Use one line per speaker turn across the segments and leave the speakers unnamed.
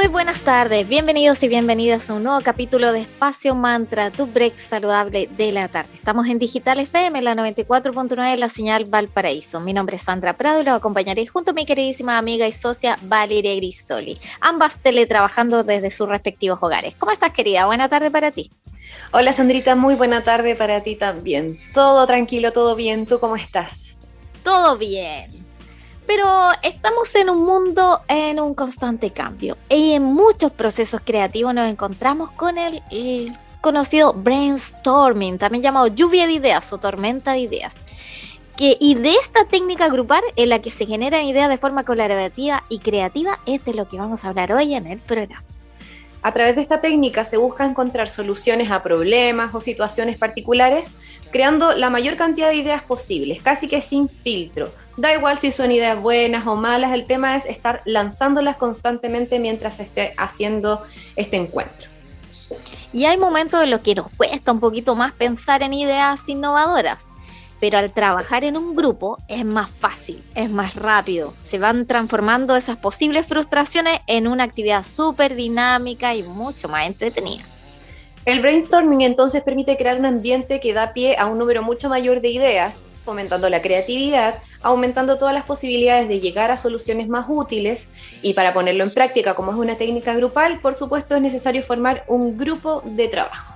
Muy buenas tardes, bienvenidos y bienvenidas a un nuevo capítulo de Espacio Mantra, tu break saludable de la tarde. Estamos en Digital FM, la 94.9 la señal Valparaíso. Mi nombre es Sandra Prado y los acompañaré junto a mi queridísima amiga y socia Valeria Grisoli, ambas teletrabajando desde sus respectivos hogares. ¿Cómo estás, querida? Buena tarde para ti.
Hola, Sandrita, muy buena tarde para ti también. Todo tranquilo, todo bien. ¿Tú cómo estás?
Todo bien pero estamos en un mundo en un constante cambio y en muchos procesos creativos nos encontramos con el, conocido brainstorming, también llamado lluvia de ideas o tormenta de ideas. Que, y de esta técnica grupal en la que se generan ideas de forma colaborativa y creativa es de lo que vamos a hablar hoy en el programa.
A través de esta técnica se busca encontrar soluciones a problemas o situaciones particulares, creando la mayor cantidad de ideas posibles, casi que sin filtro. Da igual si son ideas buenas o malas, el tema es estar lanzándolas constantemente mientras se esté haciendo este encuentro.
Y hay momentos en los que nos cuesta un poquito más pensar en ideas innovadoras pero al trabajar en un grupo es más fácil, es más rápido. Se van transformando esas posibles frustraciones en una actividad súper dinámica y mucho más entretenida.
El brainstorming entonces permite crear un ambiente que da pie a un número mucho mayor de ideas, fomentando la creatividad, aumentando todas las posibilidades de llegar a soluciones más útiles y para ponerlo en práctica como es una técnica grupal, por supuesto es necesario formar un grupo de trabajo.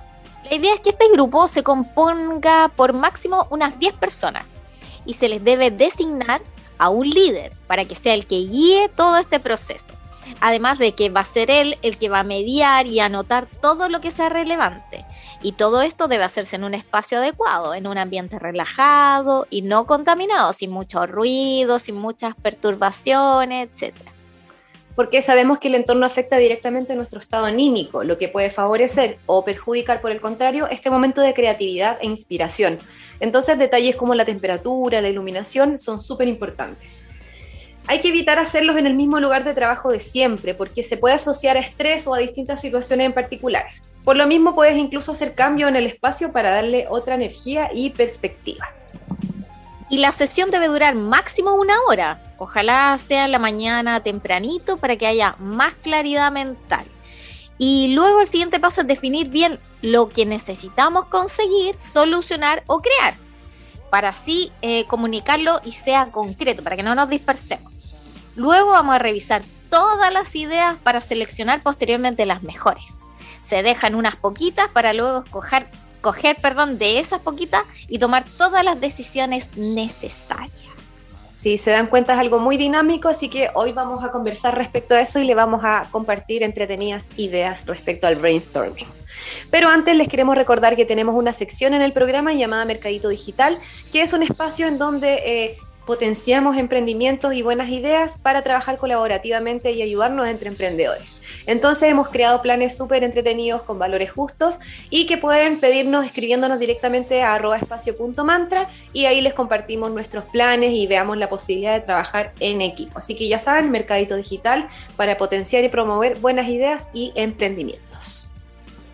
La idea es que este grupo se componga por máximo unas 10 personas y se les debe designar a un líder para que sea el que guíe todo este proceso. Además de que va a ser él el que va a mediar y anotar todo lo que sea relevante. Y todo esto debe hacerse en un espacio adecuado, en un ambiente relajado y no contaminado, sin mucho ruido, sin muchas perturbaciones, etcétera
porque sabemos que el entorno afecta directamente a nuestro estado anímico, lo que puede favorecer o perjudicar, por el contrario, este momento de creatividad e inspiración. Entonces, detalles como la temperatura, la iluminación son súper importantes. Hay que evitar hacerlos en el mismo lugar de trabajo de siempre, porque se puede asociar a estrés o a distintas situaciones en particulares. Por lo mismo, puedes incluso hacer cambio en el espacio para darle otra energía y perspectiva.
Y la sesión debe durar máximo una hora. Ojalá sea en la mañana tempranito para que haya más claridad mental. Y luego el siguiente paso es definir bien lo que necesitamos conseguir, solucionar o crear, para así eh, comunicarlo y sea concreto, para que no nos dispersemos. Luego vamos a revisar todas las ideas para seleccionar posteriormente las mejores. Se dejan unas poquitas para luego escoger coger, perdón, de esas poquitas y tomar todas las decisiones necesarias.
Sí, se dan cuenta es algo muy dinámico, así que hoy vamos a conversar respecto a eso y le vamos a compartir entretenidas ideas respecto al brainstorming. Pero antes les queremos recordar que tenemos una sección en el programa llamada Mercadito Digital, que es un espacio en donde eh, potenciamos emprendimientos y buenas ideas para trabajar colaborativamente y ayudarnos entre emprendedores. Entonces hemos creado planes súper entretenidos con valores justos y que pueden pedirnos escribiéndonos directamente a arroba espacio.mantra y ahí les compartimos nuestros planes y veamos la posibilidad de trabajar en equipo. Así que ya saben, Mercadito Digital para potenciar y promover buenas ideas y emprendimientos.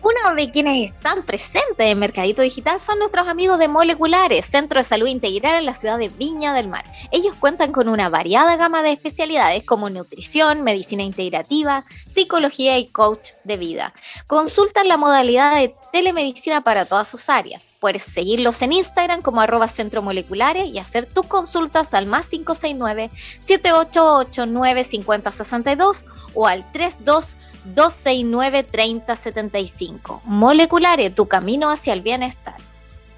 Uno de quienes están presentes en Mercadito Digital son nuestros amigos de Moleculares, Centro de Salud Integral en la ciudad de Viña del Mar. Ellos cuentan con una variada gama de especialidades como nutrición, medicina integrativa, psicología y coach de vida. Consultan la modalidad de telemedicina para todas sus áreas. Puedes seguirlos en Instagram como arroba centro moleculares y hacer tus consultas al más 569 7889 5062 o al 32 269-3075. Moleculare, tu camino hacia el bienestar.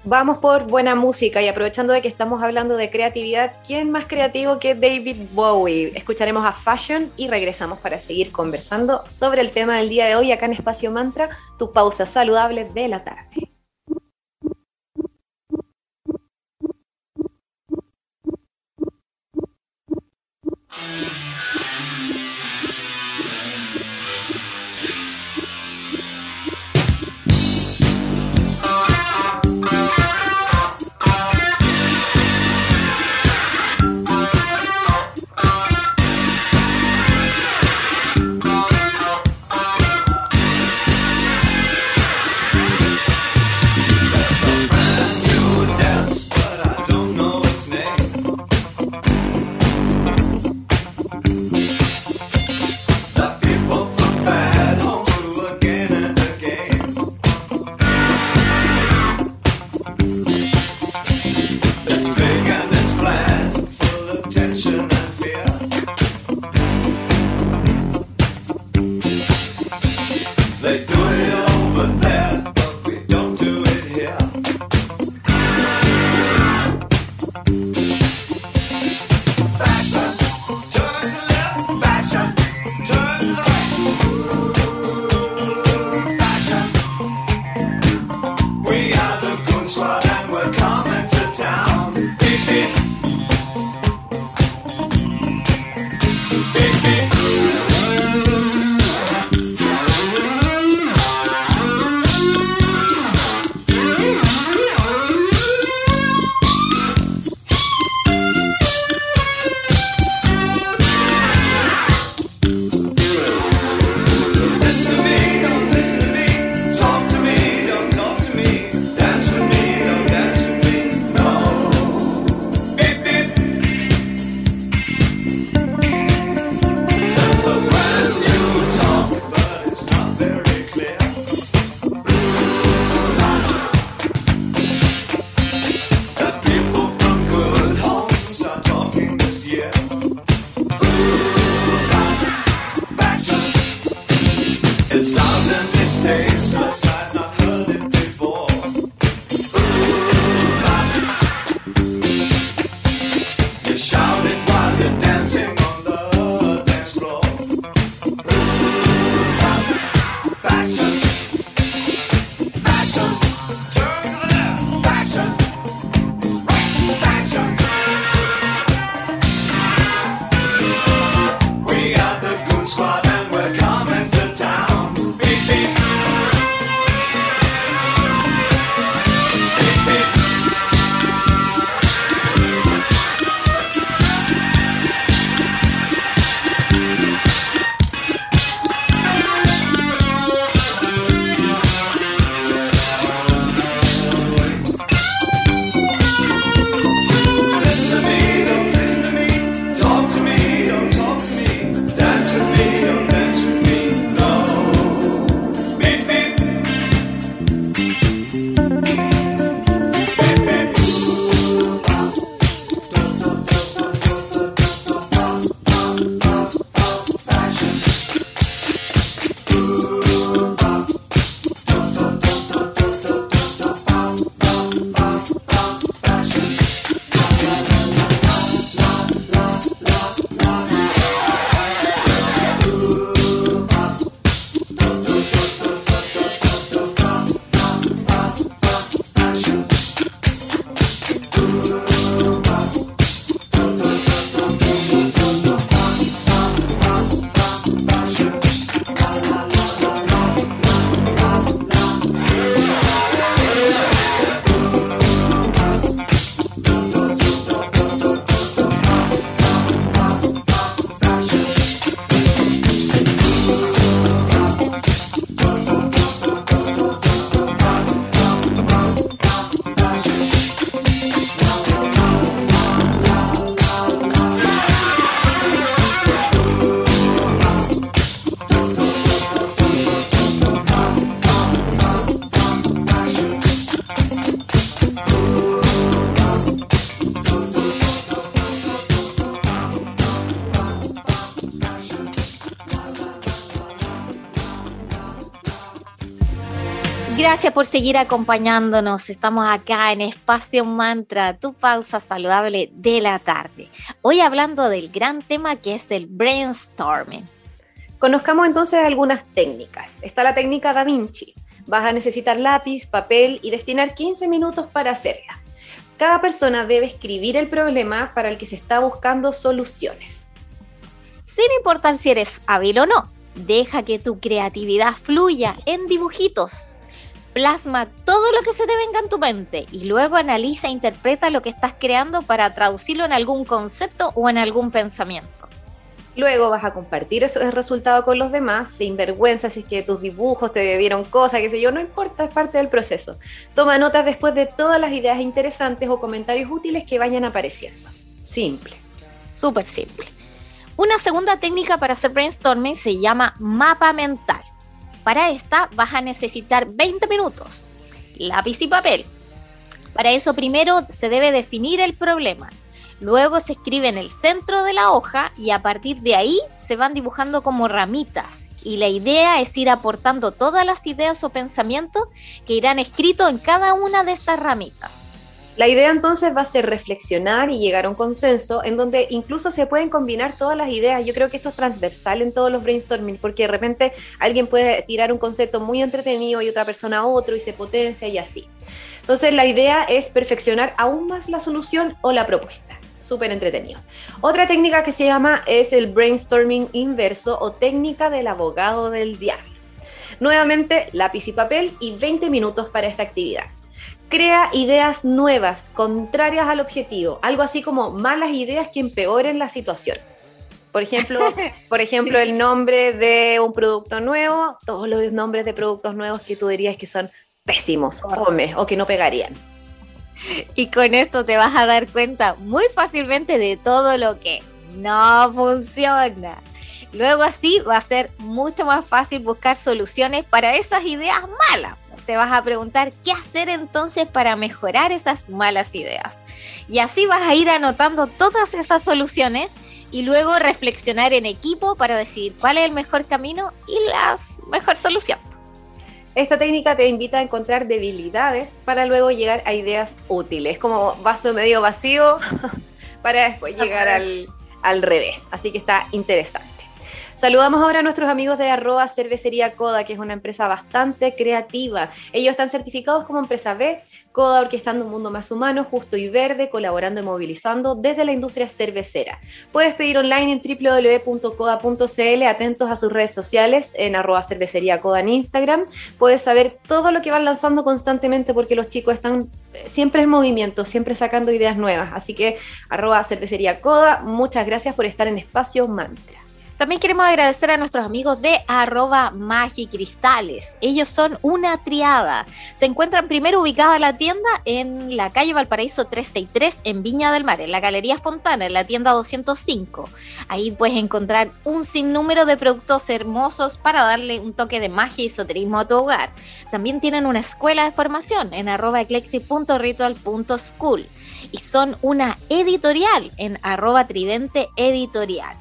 Vamos por buena música y aprovechando de que estamos hablando de creatividad, ¿quién más creativo que David Bowie? Escucharemos a Fashion y regresamos para seguir conversando sobre el tema del día de hoy acá en Espacio Mantra, tu pausa saludable de la tarde.
Gracias por seguir acompañándonos. Estamos acá en Espacio Mantra, tu pausa saludable de la tarde. Hoy hablando del gran tema que es el brainstorming.
Conozcamos entonces algunas técnicas. Está la técnica Da Vinci. Vas a necesitar lápiz, papel y destinar 15 minutos para hacerla. Cada persona debe escribir el problema para el que se está buscando soluciones.
Sin importar si eres hábil o no, deja que tu creatividad fluya en dibujitos plasma todo lo que se te venga en tu mente y luego analiza e interpreta lo que estás creando para traducirlo en algún concepto o en algún pensamiento.
Luego vas a compartir ese resultado con los demás, sin vergüenza si es que tus dibujos te dieron cosas, qué sé yo, no importa, es parte del proceso. Toma notas después de todas las ideas interesantes o comentarios útiles que vayan apareciendo. Simple.
Súper simple. Una segunda técnica para hacer brainstorming se llama mapa mental. Para esta vas a necesitar 20 minutos, lápiz y papel. Para eso primero se debe definir el problema. Luego se escribe en el centro de la hoja y a partir de ahí se van dibujando como ramitas. Y la idea es ir aportando todas las ideas o pensamientos que irán escritos en cada una de estas ramitas.
La idea entonces va a ser reflexionar y llegar a un consenso en donde incluso se pueden combinar todas las ideas. Yo creo que esto es transversal en todos los brainstorming porque de repente alguien puede tirar un concepto muy entretenido y otra persona otro y se potencia y así. Entonces la idea es perfeccionar aún más la solución o la propuesta. Súper entretenido. Otra técnica que se llama es el brainstorming inverso o técnica del abogado del diablo. Nuevamente, lápiz y papel y 20 minutos para esta actividad. Crea ideas nuevas, contrarias al objetivo, algo así como malas ideas que empeoren la situación. Por ejemplo, por ejemplo, el nombre de un producto nuevo, todos los nombres de productos nuevos que tú dirías que son pésimos, fome o que no pegarían.
Y con esto te vas a dar cuenta muy fácilmente de todo lo que no funciona. Luego así va a ser mucho más fácil buscar soluciones para esas ideas malas te vas a preguntar qué hacer entonces para mejorar esas malas ideas. Y así vas a ir anotando todas esas soluciones y luego reflexionar en equipo para decidir cuál es el mejor camino y la mejor solución.
Esta técnica te invita a encontrar debilidades para luego llegar a ideas útiles, como vaso medio vacío para después llegar al, al revés. Así que está interesante. Saludamos ahora a nuestros amigos de arroba cervecería Coda, que es una empresa bastante creativa. Ellos están certificados como empresa B, Coda orquestando un mundo más humano, justo y verde, colaborando y movilizando desde la industria cervecera. Puedes pedir online en www.coda.cl, atentos a sus redes sociales en arroba cervecería Coda en Instagram. Puedes saber todo lo que van lanzando constantemente porque los chicos están eh, siempre en movimiento, siempre sacando ideas nuevas. Así que arroba cervecería Coda, muchas gracias por estar en Espacio Mantra.
También queremos agradecer a nuestros amigos de arroba magicristales. Ellos son una triada. Se encuentran primero ubicada la tienda en la calle Valparaíso 363 en Viña del Mar, en la Galería Fontana, en la tienda 205. Ahí puedes encontrar un sinnúmero de productos hermosos para darle un toque de magia y esoterismo a tu hogar. También tienen una escuela de formación en arroba eclectic.ritual.school y son una editorial en arroba tridente editorial.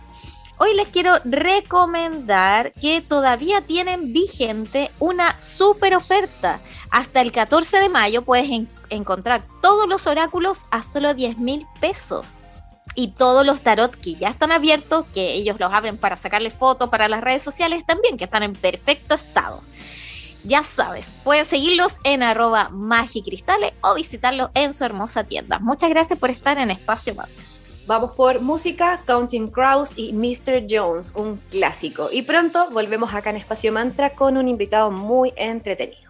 Hoy les quiero recomendar que todavía tienen vigente una super oferta. Hasta el 14 de mayo puedes encontrar todos los oráculos a solo 10 mil pesos. Y todos los tarot que ya están abiertos, que ellos los abren para sacarle fotos para las redes sociales también, que están en perfecto estado. Ya sabes, puedes seguirlos en arroba magicristales o visitarlos en su hermosa tienda. Muchas gracias por estar en Espacio Mantra.
Vamos por música, Counting Crows y Mr. Jones, un clásico. Y pronto volvemos acá en Espacio Mantra con un invitado muy entretenido.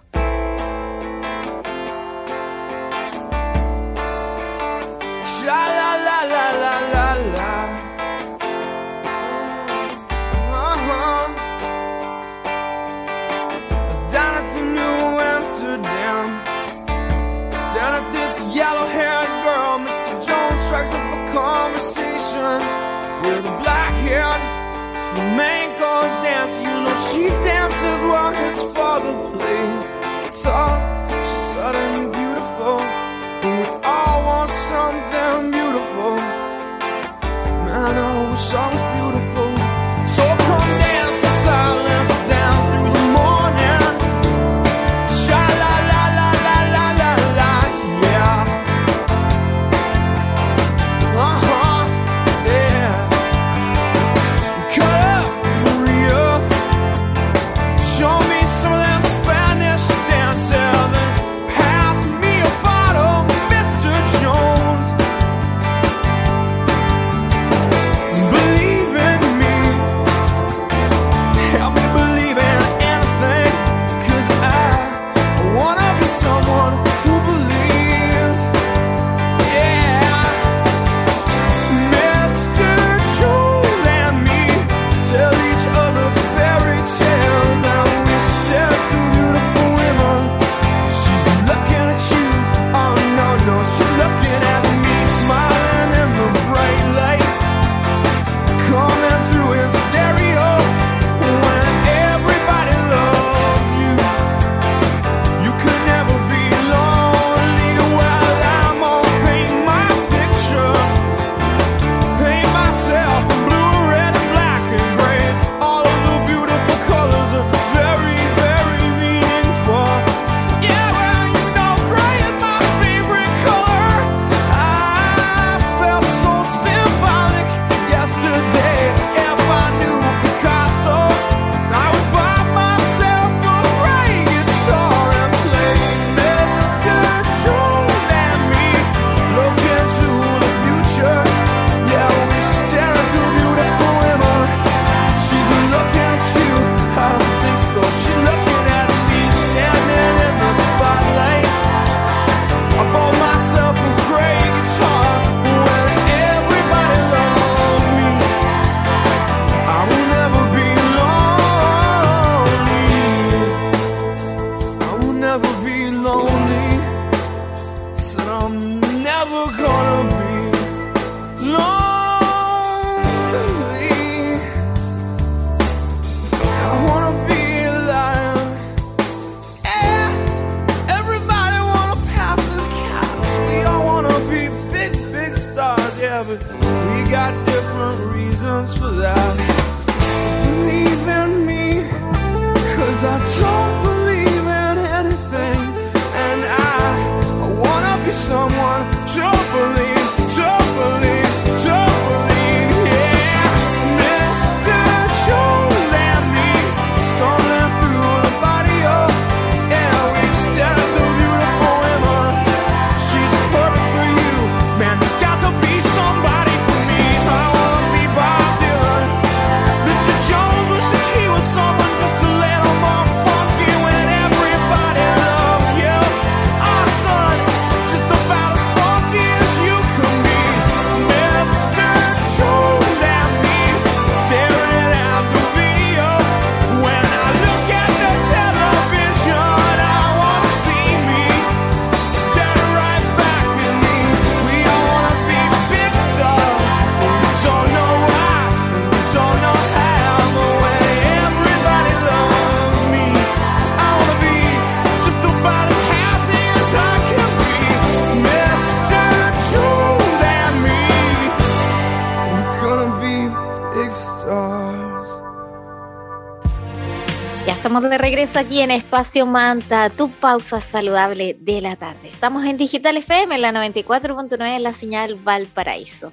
with a black haired flamenco dance. You know she dances while his father plays guitar. She's sudden beautiful, and we all want something beautiful. Man, I wish I
was. Regreso aquí en Espacio Manta, tu pausa saludable de la tarde. Estamos en Digital FM, en la 94.9, en la señal Valparaíso.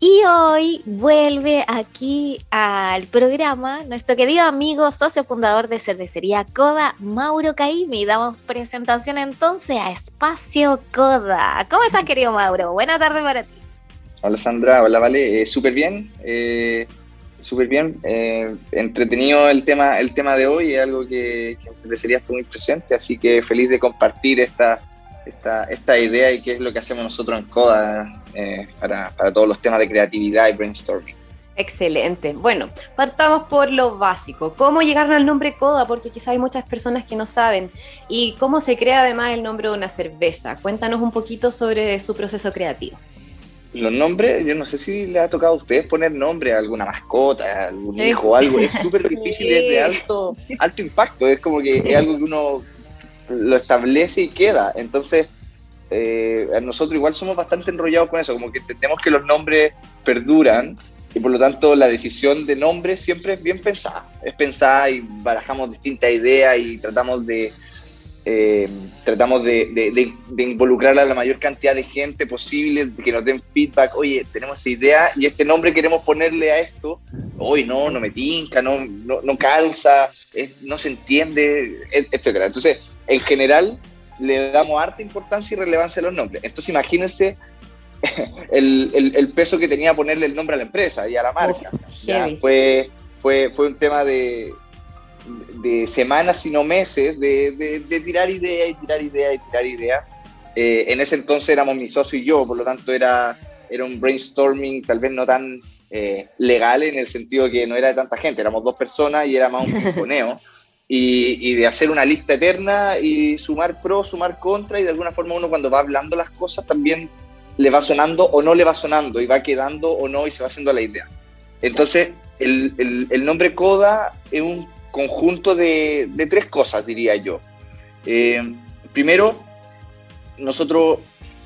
Y hoy vuelve aquí al programa nuestro querido amigo, socio fundador de cervecería Coda, Mauro Caimi. Damos presentación entonces a Espacio Coda. ¿Cómo estás, querido Mauro? Buena tarde para ti.
Hola Sandra, hola Vale, Eh, súper bien, eh, súper bien, Eh, entretenido el tema, el tema de hoy, es algo que, que en cervecería estuvo muy presente, así que feliz de compartir esta, esta, esta idea y qué es lo que hacemos nosotros en CODA eh, para, para todos los temas de creatividad y brainstorming.
Excelente. Bueno, partamos por lo básico. ¿Cómo llegaron al nombre Coda? Porque quizá hay muchas personas que no saben. ¿Y cómo se crea además el nombre de una cerveza? Cuéntanos un poquito sobre su proceso creativo.
Los nombres, yo no sé si les ha tocado a ustedes poner nombre a alguna mascota, a algún
Sí.
hijo algo. Es súper difícil, es de alto, alto impacto. Es como que es algo que uno lo establece y queda. Entonces, eh, nosotros igual somos bastante enrollados con eso, como que entendemos que los nombres perduran y por lo tanto la decisión de nombre siempre es bien pensada. Es pensada y barajamos distintas ideas y tratamos de, eh, tratamos de, de- de- de involucrar a la mayor cantidad de gente posible, que nos den feedback, oye, tenemos esta idea y este nombre queremos ponerle a esto, hoy no, no me tinca, no, no, no calza, es- no se entiende, et- etcétera. Entonces, en general, le damos harta importancia y relevancia a los nombres. Entonces, imagínense el, el- el peso que tenía ponerle el nombre a la empresa y a la marca.
Uf,
fue, fue, fue un tema de, de semanas, sino meses, de, de- de tirar idea y tirar idea y tirar idea. Eh, en ese entonces éramos mi socio y yo, por lo tanto era, era un brainstorming tal vez no tan eh, legal en el sentido que no era de tanta gente, éramos dos personas y era más un pimponeo. Y, y de hacer una lista eterna y sumar pro, sumar contra, y de alguna forma uno cuando va hablando las cosas también le va sonando o no le va sonando, y va quedando o no, y se va haciendo la idea. Entonces, el, el- el nombre Coda es un conjunto de, tres cosas, diría yo. Eh, primero, nosotros,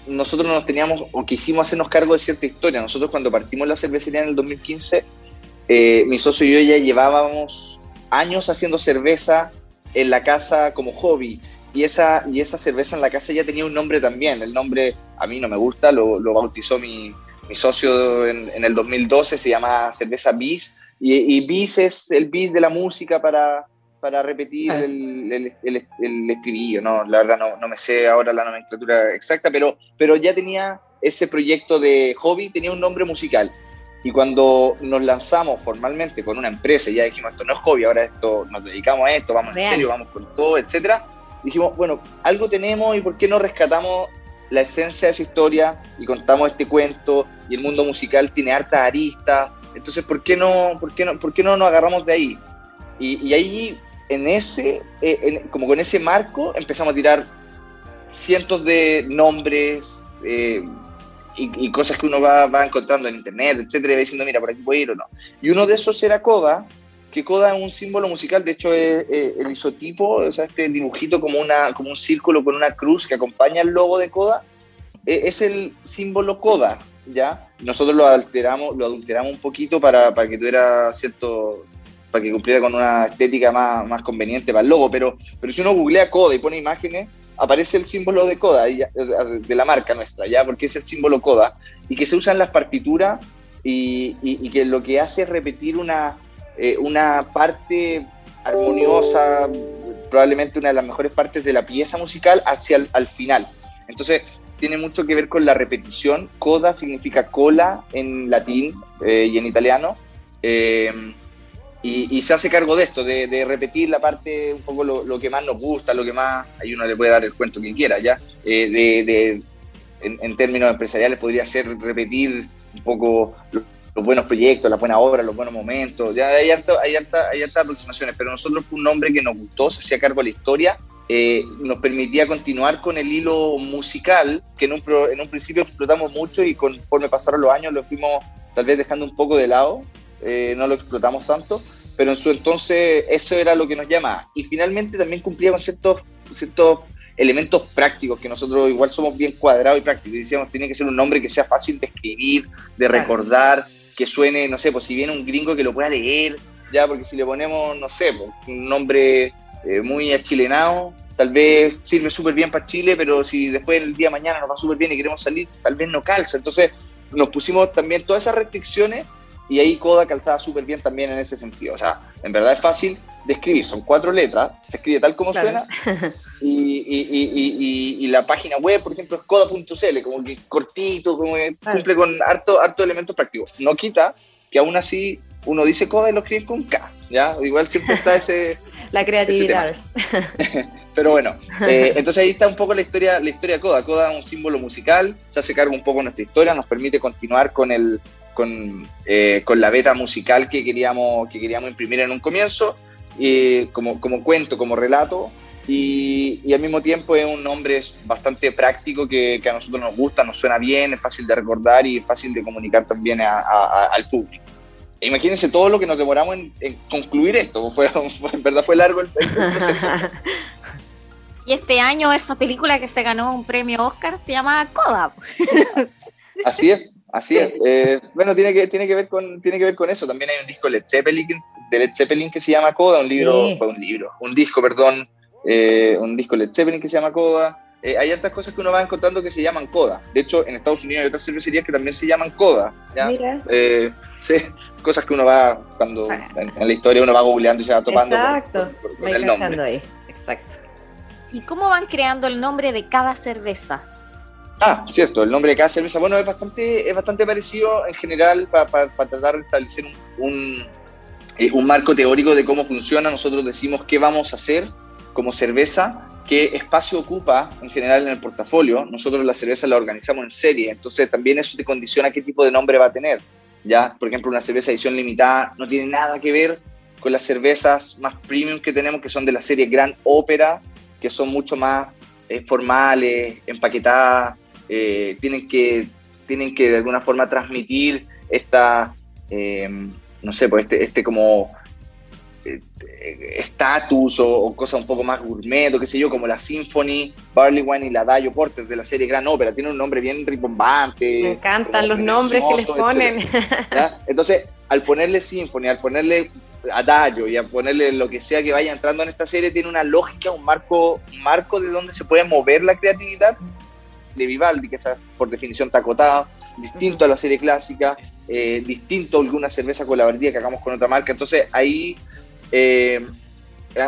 nosotros nos teníamos o quisimos hacernos cargo de cierta historia. Nosotros cuando partimos la cervecería en el 2015, eh, mi socio y yo ya llevábamos años haciendo cerveza en la casa como hobby. Y esa, y esa cerveza en la casa ya tenía un nombre también. El nombre a mí no me gusta, lo, bautizó mi, mi socio en, en el 2012, se llama Cerveza Bis. Y, y bis es el bis de la música para, para repetir
Claro.
el, el, el- el estribillo. No, la verdad no, no me sé ahora la nomenclatura exacta, pero, pero ya tenía ese proyecto de hobby, tenía un nombre musical. Y cuando nos lanzamos formalmente con una empresa, ya dijimos, esto no es hobby, ahora esto nos dedicamos a esto, vamos
Real.
en serio, vamos con todo, etcétera. Dijimos, bueno, algo tenemos y ¿por qué no rescatamos la esencia de esa historia y contamos este cuento? Y el mundo musical tiene hartas aristas, entonces ¿por qué no, por qué no, por qué no nos agarramos de ahí? Y, y ahí, en ese, eh, en- como con ese marco, empezamos a tirar cientos de nombres eh, y, y cosas que uno va, va encontrando en internet, etcétera, y va diciendo, mira, por aquí puedo ir o no. Y uno de esos era Coda, que Coda es un símbolo musical, de hecho es, eh, el isotipo, o sea, este dibujito como, una, como un círculo con una cruz que acompaña el logo de Coda, eh, es el símbolo Coda. ¿Ya? Nosotros lo alteramos, lo adulteramos un poquito para, para que tuviera cierto, para que cumpliera con una estética más, más conveniente para el logo, pero, pero si uno googlea Coda y pone imágenes, aparece el símbolo de Coda, de la marca nuestra, ¿ya? Porque es el símbolo Coda, y que se usa en las partituras y, y, que lo que hace es repetir una, eh, una parte armoniosa, probablemente una de las mejores partes de la pieza musical hacia el al final. Entonces, tiene mucho que ver con la repetición. Coda significa cola en latín eh, y en italiano. Eh, y, se hace cargo de esto, de, repetir la parte, un poco lo, que más nos gusta, lo que más, ahí uno le puede dar el cuento quien quiera, ¿ya? Eh, de, en, términos empresariales podría ser repetir un poco los buenos proyectos, las buenas obras, los buenos momentos, ya hay harta, hay, hay harta aproximaciones, pero nosotros fue un nombre que nos gustó, se hacía cargo de la historia eh, nos permitía continuar con el hilo musical, que en un, en un principio explotamos mucho y conforme pasaron los años lo fuimos tal vez dejando un poco de lado, eh, no lo explotamos tanto, pero en su entonces eso era lo que nos llamaba. Y finalmente también cumplía con ciertos, ciertos elementos prácticos, que nosotros igual somos bien cuadrados y prácticos, y decíamos, tiene que ser un nombre que sea fácil de escribir, de recordar, que suene, no sé, pues si viene un gringo que lo pueda leer, ya, porque si le ponemos, no sé, pues, un nombre eh, muy achilenado, tal vez sirve súper bien para Chile, pero si después el día de mañana nos va súper bien y queremos salir, tal vez no calza. Entonces nos pusimos también todas esas restricciones y ahí Coda calzaba súper bien también en ese sentido. O sea, en verdad es fácil de escribir, son cuatro letras, se escribe tal como suena, y, y, y, la página web, por ejemplo, es coda.cl, como que cortito, como que cumple con harto, harto elementos prácticos. No quita que aún así uno dice Coda y lo escribe con K. ¿ya? Igual siempre está ese...
la creatividad.
Pero bueno, eh, entonces ahí está un poco la historia, la historia de Coda. Coda es un símbolo musical, se hace cargo un poco de nuestra historia, nos permite continuar con el, con, eh, con, la beta musical que queríamos, que queríamos imprimir en un comienzo, y como, como cuento, como relato, y, y, al mismo tiempo es un nombre bastante práctico que, que, a nosotros nos gusta, nos suena bien, es fácil de recordar y fácil de comunicar también al público imagínense todo lo que nos demoramos en, concluir esto. Fue, en verdad fue largo el, proceso.
Y este año esa película que se ganó un premio Oscar se llama Coda.
Así es, así es. Eh, bueno, tiene que, tiene, que ver con, tiene que ver con eso. También hay un disco Led Zeppelin, de Led Zeppelin que se llama Coda, un libro, un libro, un disco, perdón, eh, un disco Led Zeppelin que se llama Coda. Eh, hay otras cosas que uno va encontrando que se llaman Coda. De hecho, en Estados Unidos hay otras cervecerías que también se llaman Coda. Mira. sí, cosas que uno va, cuando en, la historia uno va googleando y se va topando.
Exacto, con, el nombre. ahí, exacto.
¿Y cómo van creando el nombre de cada cerveza?
Ah, cierto, el nombre de cada cerveza, bueno, es bastante, es bastante parecido en general para tratar de establecer un, eh, un, marco teórico de cómo funciona. Nosotros decimos qué vamos a hacer como cerveza, qué espacio ocupa en general en el portafolio. Nosotros la cerveza la organizamos en serie, entonces también eso te condiciona qué tipo de nombre va a tener. ¿ya? Por ejemplo, una cerveza edición limitada no tiene nada que ver con las cervezas más premium que tenemos, que son de la serie Gran Ópera, que son mucho más eh, formales, empaquetadas, eh, tienen, que, tienen que de alguna forma transmitir esta, eh, no sé, pues este, este como estatus o, cosas un poco más gourmet o qué sé yo, como la Symphony, Barley Wine y la Dayo Porter de la serie Gran Ópera. Tiene un nombre bien ribombante.
Me encantan los nombres que les ponen.
Entonces, al ponerle Symphony, al ponerle Adagio y a ponerle lo que sea que vaya entrando en esta serie, tiene una lógica, un marco, un marco de donde se puede mover la creatividad de Vivaldi, que es por definión está acotado, distinto a la serie clásica, eh, distinto a alguna cerveza colaborativa que hagamos con otra marca. Entonces ahí eh,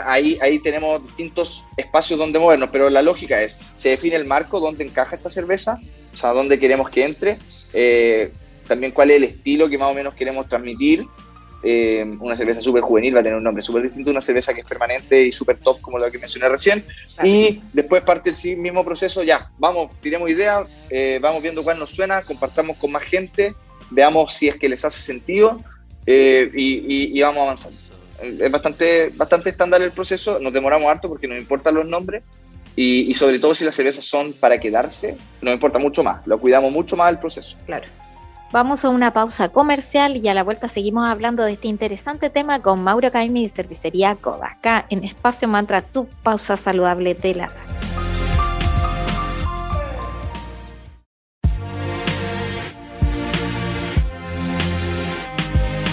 ahí, ahí tenemos distintos espacios donde movernos, pero la lógica es, se define el marco donde encaja esta cerveza, o sea, dónde queremos que entre, eh, también cuál es el estilo que más o menos queremos transmitir. Eh, una cerveza súper juvenil va a tener un nombre súper distinto, una cerveza que es permanente y súper top como la que mencioné recién. Y después parte el mismo proceso, ya, vamos, tiremos ideas, vamos viendo cuál nos suena, compartamos con más gente, veamos si es que les hace sentido y, y vamos avanzando es bastante, bastante estándar el proceso, nos demoramos harto porque nos importan los nombres y, sobre todo si las cervezas son para quedarse, nos importa mucho más, lo cuidamos mucho más el proceso.
Claro. Vamos a una pausa comercial y a la vuelta seguimos hablando de este interesante tema con Mauro Caimi de Cervecería Coda, acá en Espacio Mantra, tu pausa saludable de la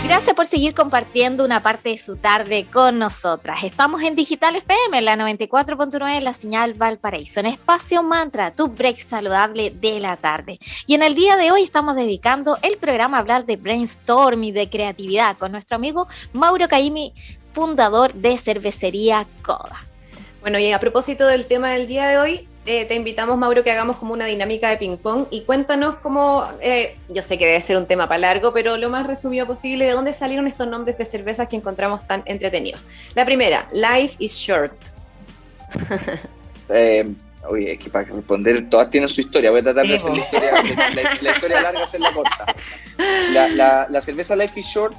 Gracias por seguir compartiendo una parte de su tarde con nosotras. Estamos en Digital FM, la 94.9, la señal Valparaíso, en Espacio Mantra, tu break saludable de la tarde. Y en el día de hoy estamos dedicando el programa a hablar de brainstorm y de creatividad con nuestro amigo Mauro Caimi, fundador de Cervecería Coda.
Bueno, y a propósito del tema del día de hoy, eh, te invitamos, Mauro, que hagamos como una dinámica de ping-pong y cuéntanos cómo, eh, yo sé que debe ser un tema para largo, pero lo más resumido posible, ¿de dónde salieron estos nombres de cervezas que encontramos tan entretenidos? La primera, Life is Short.
Eh, oye, es que para responder, todas tienen su historia. Voy a tratar de hacer la historia, la, la historia larga, hacerla corta. La, la, la cerveza Life is Short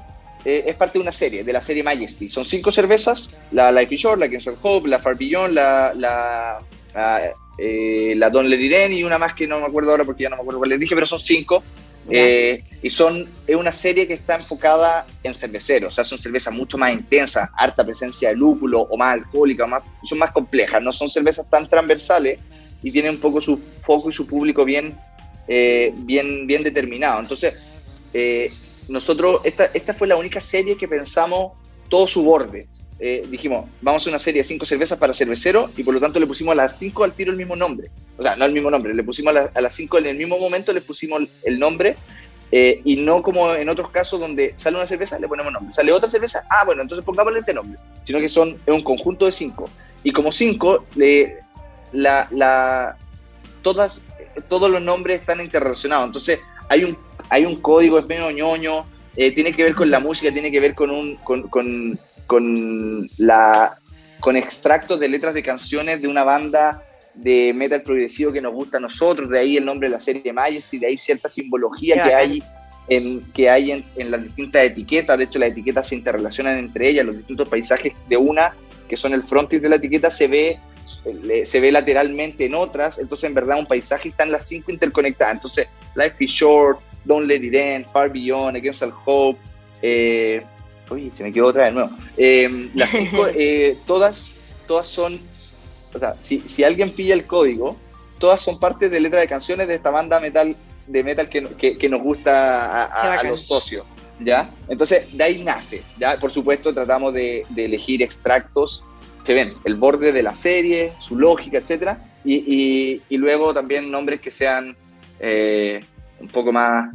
eh, es parte de una serie, de la serie Majesty. Son cinco cervezas, la Life is Short, la Kings of Hope, la Far Beyond, la, la, la, eh, la Don Leriren y una más que no me acuerdo ahora porque ya no me acuerdo cuál les dije, pero son cinco. Eh, y son, es una serie que está enfocada en cerveceros, o sea, son cervezas mucho más intensas, harta presencia de lúpulo o más alcohólica, o más, son más complejas, no son cervezas tan transversales y tienen un poco su foco y su público bien, eh, bien, bien determinado. Entonces, eh, nosotros, esta, esta fue la única serie que pensamos todo su borde. Eh, dijimos, vamos a una serie de cinco cervezas para cervecero y por lo tanto le pusimos a las cinco al tiro el mismo nombre. O sea, no el mismo nombre, le pusimos a, la- a las cinco en el mismo momento, le pusimos el, nombre eh, y no como en otros casos donde sale una cerveza, le ponemos nombre. Sale otra cerveza, ah, bueno, entonces pongámosle este nombre. Sino que son un conjunto de cinco. Y como cinco, le, la, la, todas, todos los nombres están interrelacionados. Entonces, hay un, hay un código, es medio ñoño, eh, tiene que ver con la música, tiene que ver con un con la con extractos de letras de canciones de una banda de metal progresivo que nos gusta a nosotros, de ahí el nombre de la serie Majesty, de ahí cierta simbología que hay en, que hay en, en las distintas etiquetas, de hecho las etiquetas se interrelacionan entre ellas, los distintos paisajes de una, que son el frontis de la etiqueta, se ve, se ve lateralmente en otras, entonces en verdad un paisaje están las cinco interconectadas, entonces Life is Short, Don't Let It End, Far Beyond, Against All Hope, eh, uy, se me quedó otra de nuevo, Eh, las cinco, eh, todas, todas son, o sea, si, si alguien pilla el código, todas son parte de letras de canciones de esta banda metal de metal que, que, que nos gusta a, los socios, ¿ya? Entonces, de ahí nace, ¿ya? Por supuesto, tratamos de, de elegir extractos, se ven, el borde de la serie, su lógica, etcétera, y, y, y luego también nombres que sean eh, un poco más,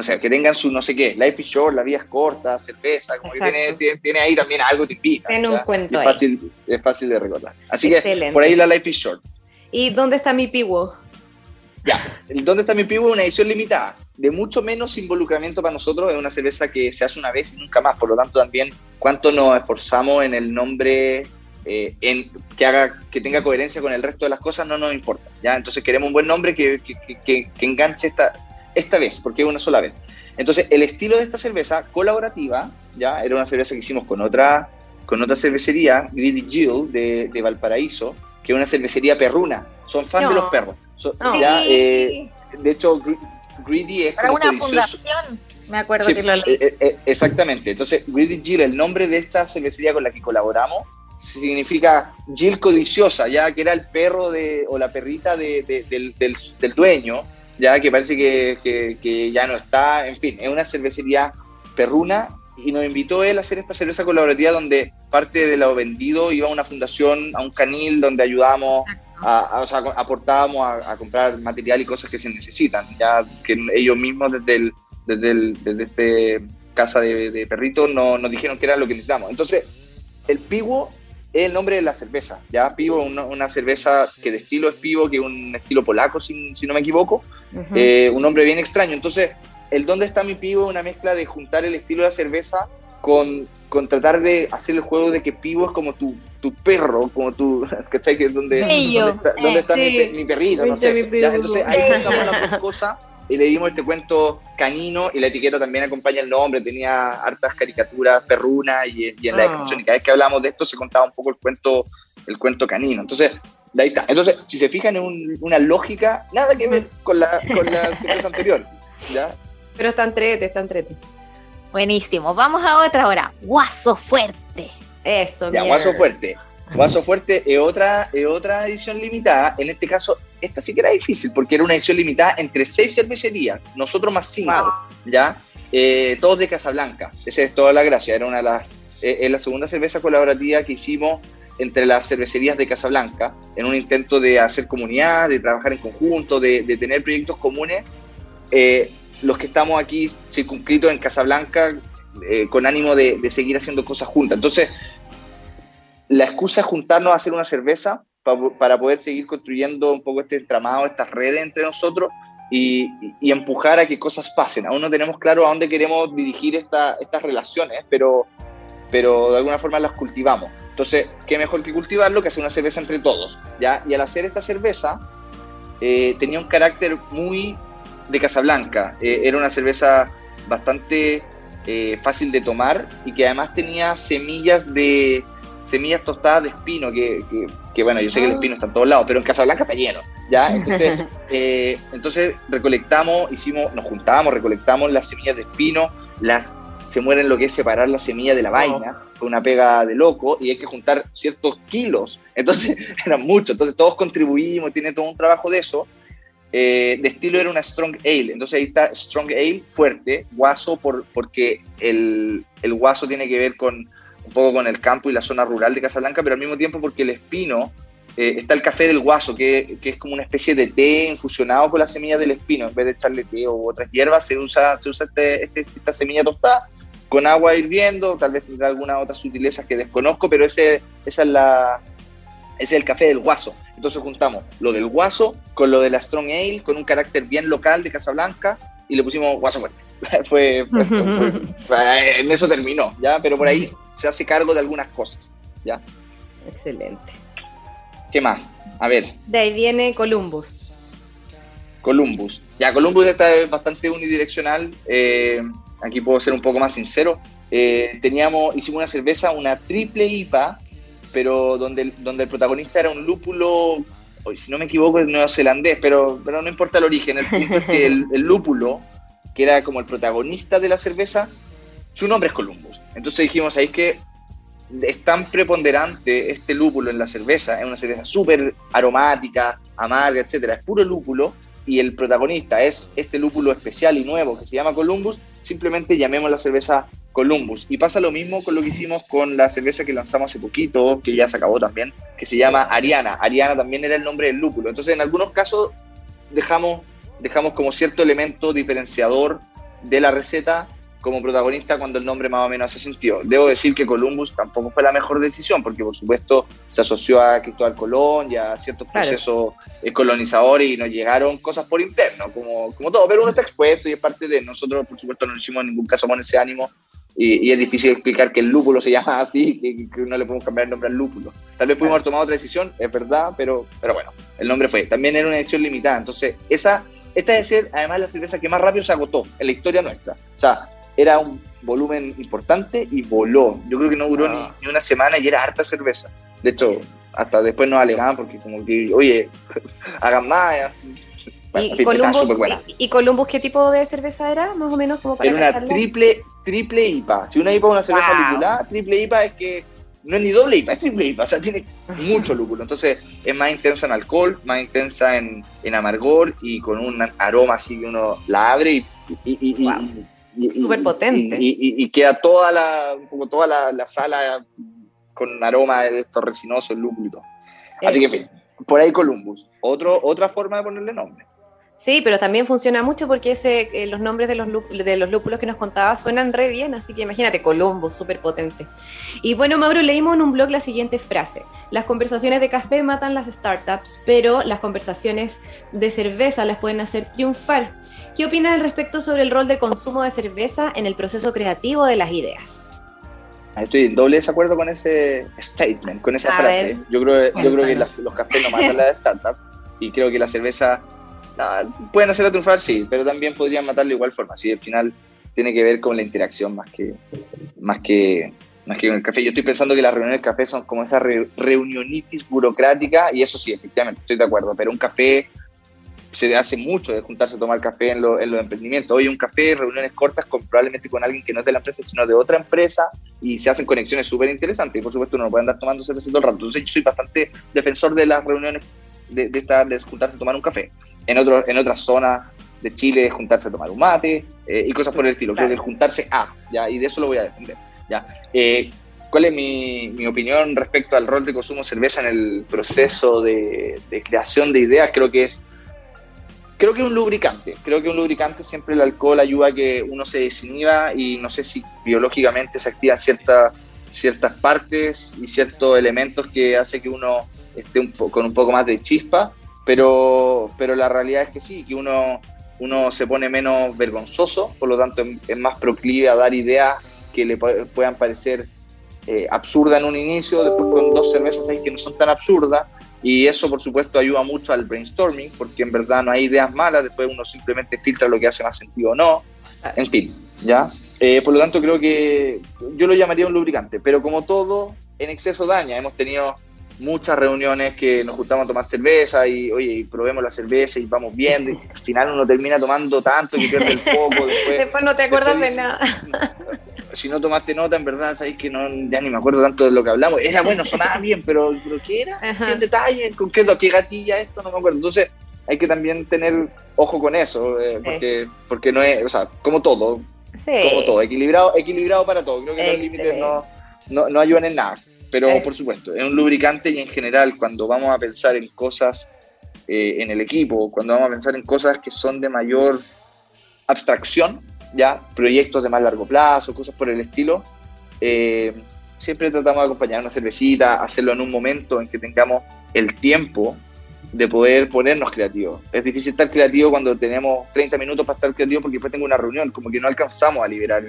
no sé, que tengan su no sé qué, Life is Short, la vida es corta, cerveza, como que tiene, tiene, tiene ahí también algo te invita.
Tiene un cuento ahí.
es fácil, es fácil de recordar. Así que por ahí la Life is Short.
¿Y dónde está mi piwo?
Ya, el ¿Dónde está mi pivo? Es una edición limitada, de mucho menos involucramiento para nosotros, es una cerveza que se hace una vez y nunca más, por lo tanto también cuánto nos esforzamos en el nombre, eh, en que haga que tenga coherencia con el resto de las cosas, no nos importa, ¿ya? Entonces queremos un buen nombre que- que- que enganche esta, esta vez, porque es una sola vez. Entonces el estilo de esta cerveza colaborativa, ¿ya? Era una cerveza que hicimos con otra, con otra cervecería, Greedy Jill, de, de Valparaíso, que es una cervecería perruna, son fans de
No.
los perros. So-
No.
ya, eh, de hecho, Gre- Greedy es
Para una fundación.
Me acuerdo
Sí,
que lo leí.
eh, eh, exactamente. Entonces, Greedy Jill, el nombre de esta cervecería con la que colaboramos, significa Jill codiciosa, ya que era el perro de, o la perrita de- de- del, del- del dueño, ya que parece que, que- que ya no está. En fin, es una cervecería perruna y nos invitó él a hacer esta cerveza colaborativa donde parte de lo vendido iba a una fundación, a un canil donde ayudábamos, a, a- o sea, aportábamos a, a comprar material y cosas que se necesitan, ya que ellos mismos desde el, desde el, desde este casa de, de perritos no, nos dijeron que era lo que necesitamos. Entonces, el Piwo es el nombre de la cerveza, ya Piwo es una, una cerveza que de estilo es Piwo, que es un estilo polaco, si, si no me equivoco,
Ujú.
eh, un nombre bien extraño. Entonces, el ¿Dónde está mi pivo? es una mezcla de juntar el estilo de la cerveza con, con tratar de hacer el juego de que pivo es como tu, tu perro, como tu, ¿cachai? Que es donde,
Bello.
¿Dónde está, dónde
Eh,
está mi,
sí.
mi perrito? No sé.
mi
Ya, entonces ahí juntamos las dos cosas y le dimos este cuento canino y la etiqueta también acompaña el nombre, tenía hartas caricaturas perrunas y, y en la
Ah.
descripción y cada vez que hablamos de esto se contaba un poco el cuento, el cuento canino. Entonces, de ahí está. Entonces, si se fijan en un- una lógica, nada que ver con la, con la cerveza anterior. ¿ya?
Pero está entrete, está entrete.
Buenísimo. Vamos a otra hora. Guaso fuerte.
Eso,
Ya. Guaso Fuerte. Guaso Fuerte es otra, es otra edición limitada. En este caso, esta sí que era difícil porque era una edición limitada entre seis cervecerías, nosotros más cinco,
Wow.
¿ya? eh, todos de Casablanca. Esa es toda la gracia. Era una de las, eh, es la segunda cerveza colaborativa que hicimos entre las cervecerías de Casablanca, en un intento de hacer comunidad, de trabajar en conjunto, de, de tener proyectos comunes. Eh, los que estamos aquí circunscritos en Casablanca eh, con ánimo de, de, seguir haciendo cosas juntas. Entonces, la excusa es juntarnos a hacer una cerveza pa, para poder seguir construyendo un poco este entramado, estas redes entre nosotros y, y, empujar a que cosas pasen. Aún no tenemos claro a dónde queremos dirigir esta, estas relaciones, pero, pero de alguna forma las cultivamos. Entonces, qué mejor que cultivarlo que hacer una cerveza entre todos. ¿ya? Y al hacer esta cerveza, eh, tenía un carácter muy de Casablanca. Eh, era una cerveza bastante eh, fácil de tomar y que además tenía semillas de semillas tostadas de espino, que, que, que bueno, yo sé que el espino está en todos lados, pero en Casablanca está lleno, ¿ya? Entonces, eh, entonces recolectamos, hicimos, nos juntábamos, recolectamos las semillas de espino, las se mueren lo que es separar la semilla de la vaina, con una pega de loco, y hay que juntar ciertos kilos, entonces eran muchos, entonces todos contribuimos, tiene todo un trabajo de eso, eh, de estilo era una Strong Ale. Entonces ahí está Strong Ale fuerte, guaso, por, porque el, el, guaso tiene que ver con un poco con el campo y la zona rural de Casablanca, pero al mismo tiempo porque el espino, eh, está el café del guaso, que, que, es como una especie de té infusionado con las semillas del espino. En vez de echarle té o otras hierbas, se usa, se usa este, este, esta semilla tostada con agua hirviendo, tal vez tendrá algunas otras sutilezas que desconozco, pero ese, esa es la, ese es el café del guaso. Entonces juntamos lo del guaso con lo de la Strong Ale, con un carácter bien local de Casablanca, y le pusimos guaso fuerte. fue, fue, fue, fue, en eso terminó, ¿ya? Pero por ahí se hace cargo de algunas cosas, ¿ya?
Excelente.
¿Qué más? A ver.
De ahí viene Columbus.
Columbus. Ya, Columbus está bastante unidireccional. Eh, aquí puedo ser un poco más sincero. Eh, teníamos, hicimos una cerveza, una triple IPA, pero donde, donde el protagonista era un lúpulo, hoy si no me equivoco es neozelandés, pero, pero no importa el origen, el punto es que el, el, lúpulo, que era como el protagonista de la cerveza, su nombre es Columbus. Entonces dijimos ahí que es tan preponderante este lúpulo en la cerveza, es una cerveza súper aromática, amarga, etcétera, es puro lúpulo, y el protagonista es este lúpulo especial y nuevo que se llama Columbus, simplemente llamemos la cerveza Columbus. Y pasa lo mismo con lo que hicimos con la cerveza que lanzamos hace poquito, que ya se acabó también, que se llama Ariana. Ariana también era el nombre del lúpulo. Entonces, en algunos casos dejamos, dejamos como cierto elemento diferenciador de la receta como protagonista cuando el nombre más o menos hace sentido. Debo decir que Columbus tampoco fue la mejor decisión, porque por supuesto se asoció a Cristóbal Colón y a ciertos procesos claro. colonizadores y nos llegaron cosas por interno, como, como todo, pero uno está expuesto y es parte de nosotros, por supuesto, no hicimos en ningún caso con ese ánimo y, y, es difícil explicar que el lúpulo se llama así, que, que, no le podemos cambiar el nombre al lúpulo. Tal vez pudimos haber tomado otra decisión, es verdad, pero, pero bueno, el nombre fue. También era una edición limitada, entonces esa, esta es ser además la cerveza que más rápido se agotó en la historia nuestra. O sea, era un volumen importante y voló. Yo creo que no duró ah. ni, ni, una semana y era harta cerveza. De hecho, hasta después nos alegaban porque como que, oye, hagan más.
Bueno, ¿Y, Columbus, ¿Y, ¿Y, Columbus qué tipo de cerveza era? Más o menos como para
Era una cacharla? triple, triple IPA. Si una IPA es una cerveza wow. lúpula, triple IPA es que no es ni doble IPA, es triple IPA, o sea, tiene mucho lúpulo. Entonces es más intensa en alcohol, más intensa en, en amargor y con un aroma así que uno la abre y, y, y
wow súper potente.
Y, y, y, queda toda la, un poco toda la, la, sala con aroma de estos resinosos, lúpulo. Así que, en fin, por ahí Columbus. Otro, otra forma de ponerle nombre.
Sí, pero también funciona mucho porque ese, eh, los nombres de los, de los lúpulos que nos contaba suenan re bien, así que imagínate, Columbus, súper potente. Y bueno, Mauro, leímos en un blog la siguiente frase. Las conversaciones de café matan las startups, pero las conversaciones de cerveza las pueden hacer triunfar. ¿Qué opinas al respecto sobre el rol de consumo de cerveza en el proceso creativo de las ideas?
Estoy en doble desacuerdo con ese statement, con esa A frase. Ver. Yo creo, yo creo que los cafés no matan las startups y creo que la cerveza no, pueden hacerla triunfar, sí, pero también podrían matarla de igual forma. Sí, al final tiene que ver con la interacción más que, más que, más que con el café. Yo estoy pensando que las reuniones del café son como esa re, reunionitis burocrática, y eso sí, efectivamente, estoy de acuerdo, pero un café se hace mucho de juntarse a tomar café en, lo, en los emprendimientos. Hoy un café, reuniones cortas con probablemente con alguien que no es de la empresa, sino de otra empresa, y se hacen conexiones súper interesantes. Y por supuesto, uno no puede andar tomando cerveza todo el rato. Entonces, yo soy bastante defensor de las reuniones de, de, estar, de juntarse a tomar un café. En, otro, en otras zonas de Chile es juntarse a tomar un mate eh, y cosas por el estilo. Creo
Claro.
que juntarse a, ¿ya? Y de eso lo voy a defender, ¿ya? Eh, ¿Cuál es mi, mi opinión respecto al rol de consumo de cerveza en el proceso de, de creación de ideas? Creo que es creo que es un lubricante. Creo que un lubricante siempre el alcohol ayuda a que uno se desinhiba y no sé si biológicamente se activan ciertas ciertas partes y ciertos elementos que hace que uno esté un con un poco más de chispa, pero, pero la realidad es que sí, que uno, uno se pone menos vergonzoso, por lo tanto es, más proclive a dar ideas que le pu- puedan parecer eh, absurdas en un inicio, después con dos cervezas ahí que no son tan absurdas, y eso por supuesto ayuda mucho al brainstorming, porque en verdad no hay ideas malas, después uno simplemente filtra lo que hace más sentido o no, en fin, ¿ya? Eh, por lo tanto creo que yo lo llamaría un lubricante, pero como todo, en exceso daña. Hemos tenido muchas reuniones que nos juntamos a tomar cerveza y, oye, y probemos la cerveza y vamos viendo, y al final uno termina tomando tanto que pierde el foco, después...
Después no te acuerdas de nada.
Si no tomaste nota, en verdad, sabéis que no, ya ni me acuerdo tanto de lo que hablamos. Era bueno, sonaba bien, pero, pero ¿qué era? ¿Qué detalle? ¿Con qué, qué gatilla esto? No me acuerdo. Entonces, hay que también tener ojo con eso, eh, porque, porque no es, o sea, como todo,
Sí.
como todo, equilibrado, equilibrado para todo. Creo que los límites no, no, no ayudan en nada. Pero
Eh.
por supuesto, es un lubricante y en general, cuando vamos a pensar en cosas eh, en el equipo, cuando vamos a pensar en cosas que son de mayor abstracción, ya proyectos de más largo plazo, cosas por el estilo, eh, siempre tratamos de acompañar una cervecita, hacerlo en un momento en que tengamos el tiempo de poder ponernos creativos. Es difícil estar creativo cuando tenemos 30 minutos para estar creativo porque después tengo una reunión, como que no alcanzamos a liberar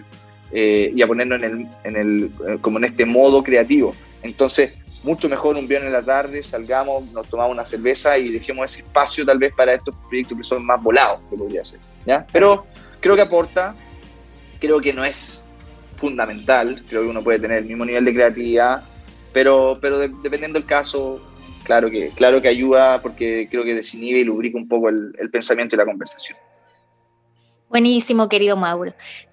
eh, y a ponernos en el, en el, eh, como en este modo creativo. Entonces, mucho mejor un viernes en la tarde, salgamos, nos tomamos una cerveza y dejemos ese espacio tal vez para estos proyectos que son más volados, que podría ser. ¿ya? Pero creo que aporta, creo que no es fundamental, creo que uno puede tener el mismo nivel de creatividad, pero, pero de- dependiendo del caso, claro que, claro que ayuda porque creo que desinhibe y lubrica un poco el pensamiento y la conversación.
Buenísimo, querido Mauro.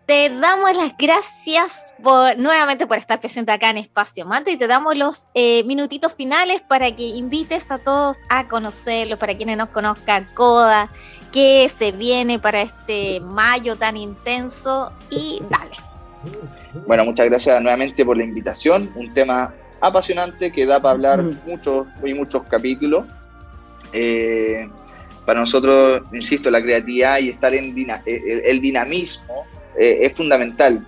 Te damos las gracias por, nuevamente por estar presente acá en Espacio Mate y te damos los eh, minutitos finales para que invites a todos a conocerlo, para quienes nos conozcan Coda, qué se viene para este mayo tan intenso y dale.
Bueno, muchas gracias nuevamente por la invitación. Un tema apasionante que da para hablar
Ujú.
muchos y muchos capítulos. Eh, para nosotros, insisto, la creatividad y estar en dina- eh, el, el dinamismo eh, es fundamental.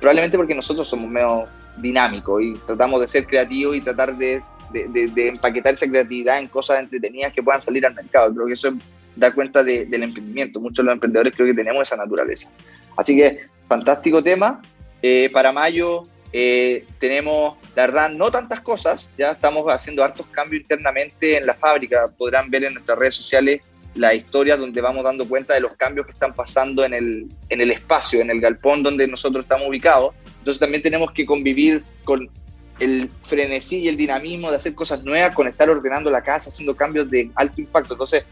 Probablemente porque nosotros somos medio dinámicos y tratamos de ser creativos y tratar de, de- de- de empaquetar esa creatividad en cosas entretenidas que puedan salir al mercado. Creo que eso da cuenta de- del emprendimiento. Muchos de los emprendedores creo que tenemos esa naturaleza. Así que, fantástico tema. Eh, para mayo eh, tenemos, la verdad, no tantas cosas. Ya estamos haciendo hartos cambios internamente en la fábrica. Podrán ver en nuestras redes sociales la historia donde vamos dando cuenta de los cambios que están pasando en el, en el espacio, en el galpón donde nosotros estamos ubicados. Entonces también tenemos que convivir con el frenesí y el dinamismo de hacer cosas nuevas, con estar ordenando la casa, haciendo cambios de alto impacto. Entonces,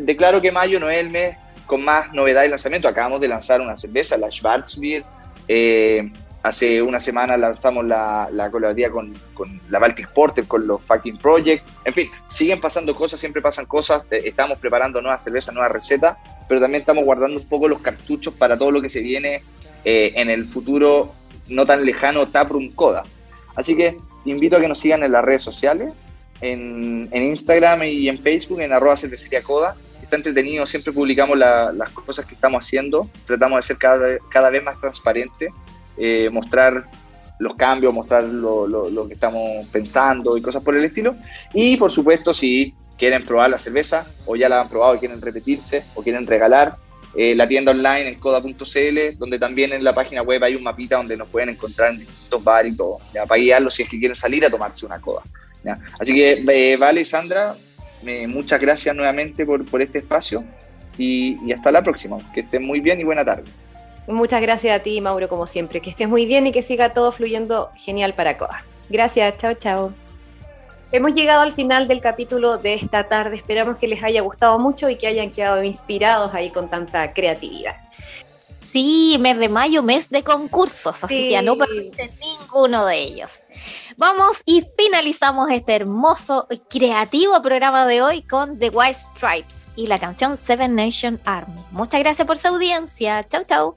declaro que mayo no es el mes con más novedad y lanzamiento. Acabamos de lanzar una cerveza, la Schwarzbier. Eh, hace una semana lanzamos la, la con, la Baltic Porter, con los Fucking Project. En fin, siguen pasando cosas, siempre pasan cosas. Eh, Estamos preparando nuevas cervezas, nuevas recetas, pero también estamos guardando un poco los cartuchos para todo lo que se viene eh, en el futuro no tan lejano Taproom Coda. Así que invito a que nos sigan en las redes sociales, en, Instagram y en Facebook, en arroba cervecería Coda. Está entretenido, siempre publicamos la- las cosas que estamos haciendo, tratamos de ser cada, cada vez más transparente, eh, mostrar los cambios, mostrar lo, lo- lo que estamos pensando y cosas por el estilo. Y por supuesto, si quieren probar la cerveza o ya la han probado y quieren repetirse o quieren regalar, eh, la tienda online en coda.cl, donde también en la página web hay un mapita donde nos pueden encontrar en distintos bares y todo, ya, para guiarlos si es que quieren salir a tomarse una coda. ya. Así que, eh, vale, Sandra, me- muchas gracias nuevamente por, por este espacio y, y hasta la próxima. Que estén muy bien y buena tarde.
Muchas gracias a ti, Mauro, como siempre. Que estés muy bien y que siga todo fluyendo genial para Coda. Gracias, chao, chao. Hemos llegado al final del capítulo de esta tarde. Esperamos que les haya gustado mucho y que hayan quedado inspirados ahí con tanta creatividad.
Sí, mes de mayo, mes de concursos, así
Sí.
que no perdiste ninguno de ellos. Vamos y finalizamos este hermoso y creativo programa de hoy con The White Stripes y la canción Seven Nation Army. Muchas gracias por su audiencia. Chau, chau.